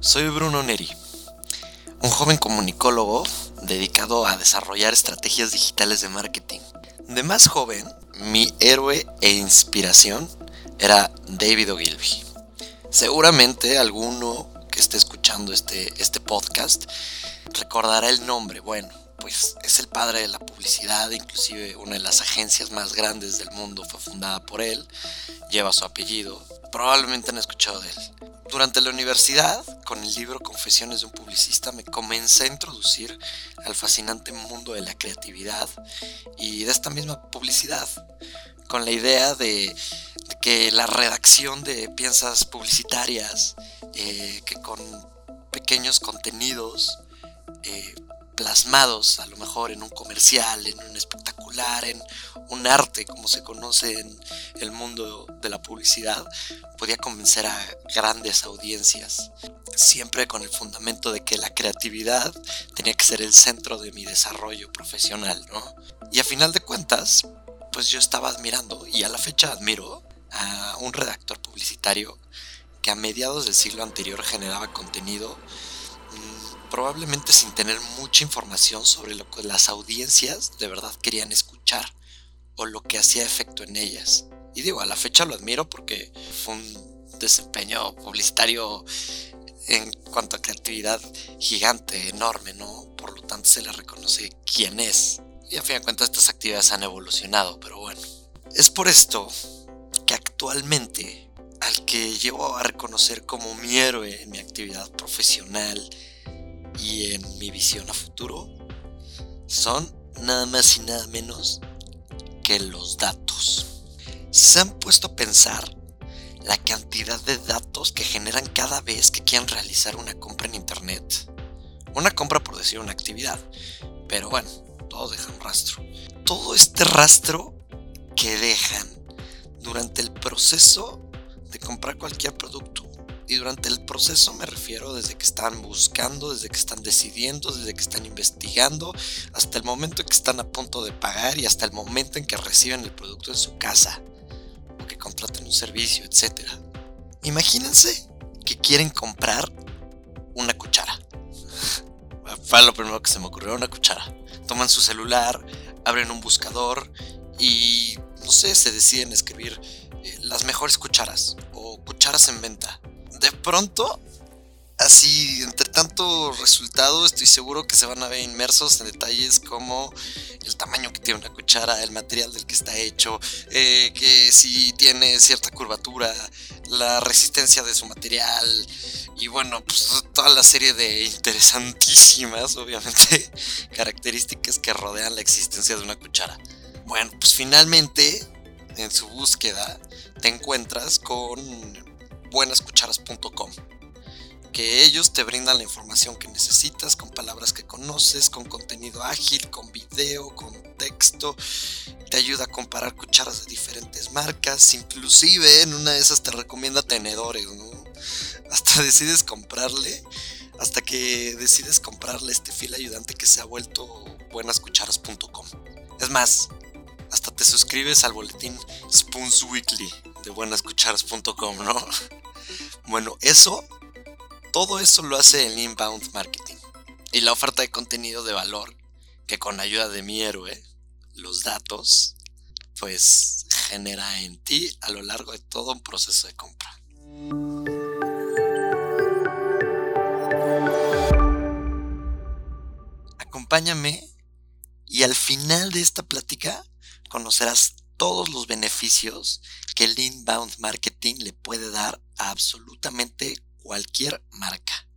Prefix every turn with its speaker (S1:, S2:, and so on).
S1: Soy Bruno Neri, un joven comunicólogo dedicado a desarrollar estrategias digitales de marketing. De más joven, mi héroe e inspiración era David Ogilvy. Seguramente alguno que esté escuchando este, este podcast recordará el nombre. Bueno, pues es el padre de la publicidad, inclusive una de las agencias más grandes del mundo fue fundada por él, lleva su apellido, probablemente han escuchado de él. Durante la universidad, con el libro Confesiones de un publicista, me comencé a introducir al fascinante mundo de la creatividad y de esta misma publicidad, con la idea de, que la redacción de piezas publicitarias, eh, que con pequeños contenidos, eh, plasmados a lo mejor en un comercial, en un espectacular, en un arte como se conoce en el mundo de la publicidad, podía convencer a grandes audiencias, siempre con el fundamento de que la creatividad tenía que ser el centro de mi desarrollo profesional, ¿no? Y a final de cuentas, pues yo estaba admirando, y a la fecha admiro, a un redactor publicitario que a mediados del siglo anterior generaba contenido probablemente sin tener mucha información sobre lo que las audiencias de verdad querían escuchar o lo que hacía efecto en ellas. Y digo, a la fecha lo admiro porque fue un desempeño publicitario en cuanto a creatividad gigante, enorme, ¿no? Por lo tanto se le reconoce quién es. Y a fin de cuentas estas actividades han evolucionado, pero bueno. Es por esto que actualmente al que llevo a reconocer como mi héroe en mi actividad profesional y en mi visión a futuro son nada más y nada menos que los datos. ¿Se han puesto a pensar la cantidad de datos que generan cada vez que quieren realizar una compra en Internet? Una compra por decir una actividad, pero bueno, todos dejan rastro. Todo este rastro que dejan durante el proceso de comprar cualquier producto y durante el proceso me refiero desde que están buscando, desde que están decidiendo, desde que están investigando, hasta el momento en que están a punto de pagar y hasta el momento en que reciben el producto en su casa o que contraten un servicio, etc. Imagínense que quieren comprar una cuchara. Fue lo primero que se me ocurrió, una cuchara. Toman su celular, abren un buscador y, no sé, se deciden escribir eh, las mejores cucharas o cucharas en venta de pronto, así, entre tanto resultado, estoy seguro que se van a ver inmersos en detalles como el tamaño que tiene una cuchara, el material del que está hecho, eh, que si tiene cierta curvatura, la resistencia de su material y bueno, pues toda la serie de interesantísimas, obviamente, características que rodean la existencia de una cuchara. Bueno, pues finalmente, en su búsqueda, te encuentras con buenascucharas.com que ellos te brindan la información que necesitas con palabras que conoces, con contenido ágil, con video, con texto, te ayuda a comparar cucharas de diferentes marcas, inclusive en una de esas te recomienda tenedores, ¿no? Hasta decides comprarle, hasta que decides comprarle este fil ayudante que se ha vuelto buenascucharas.com. Es más, hasta te suscribes al boletín Spoons Weekly de buenascucharas.com, ¿no? Bueno, eso, todo eso lo hace el inbound marketing. Y la oferta de contenido de valor, que con ayuda de mi héroe, los datos, pues genera en ti a lo largo de todo un proceso de compra. Acompáñame y al final de esta plática conocerás todos los beneficios que el inbound marketing le puede dar a absolutamente cualquier marca.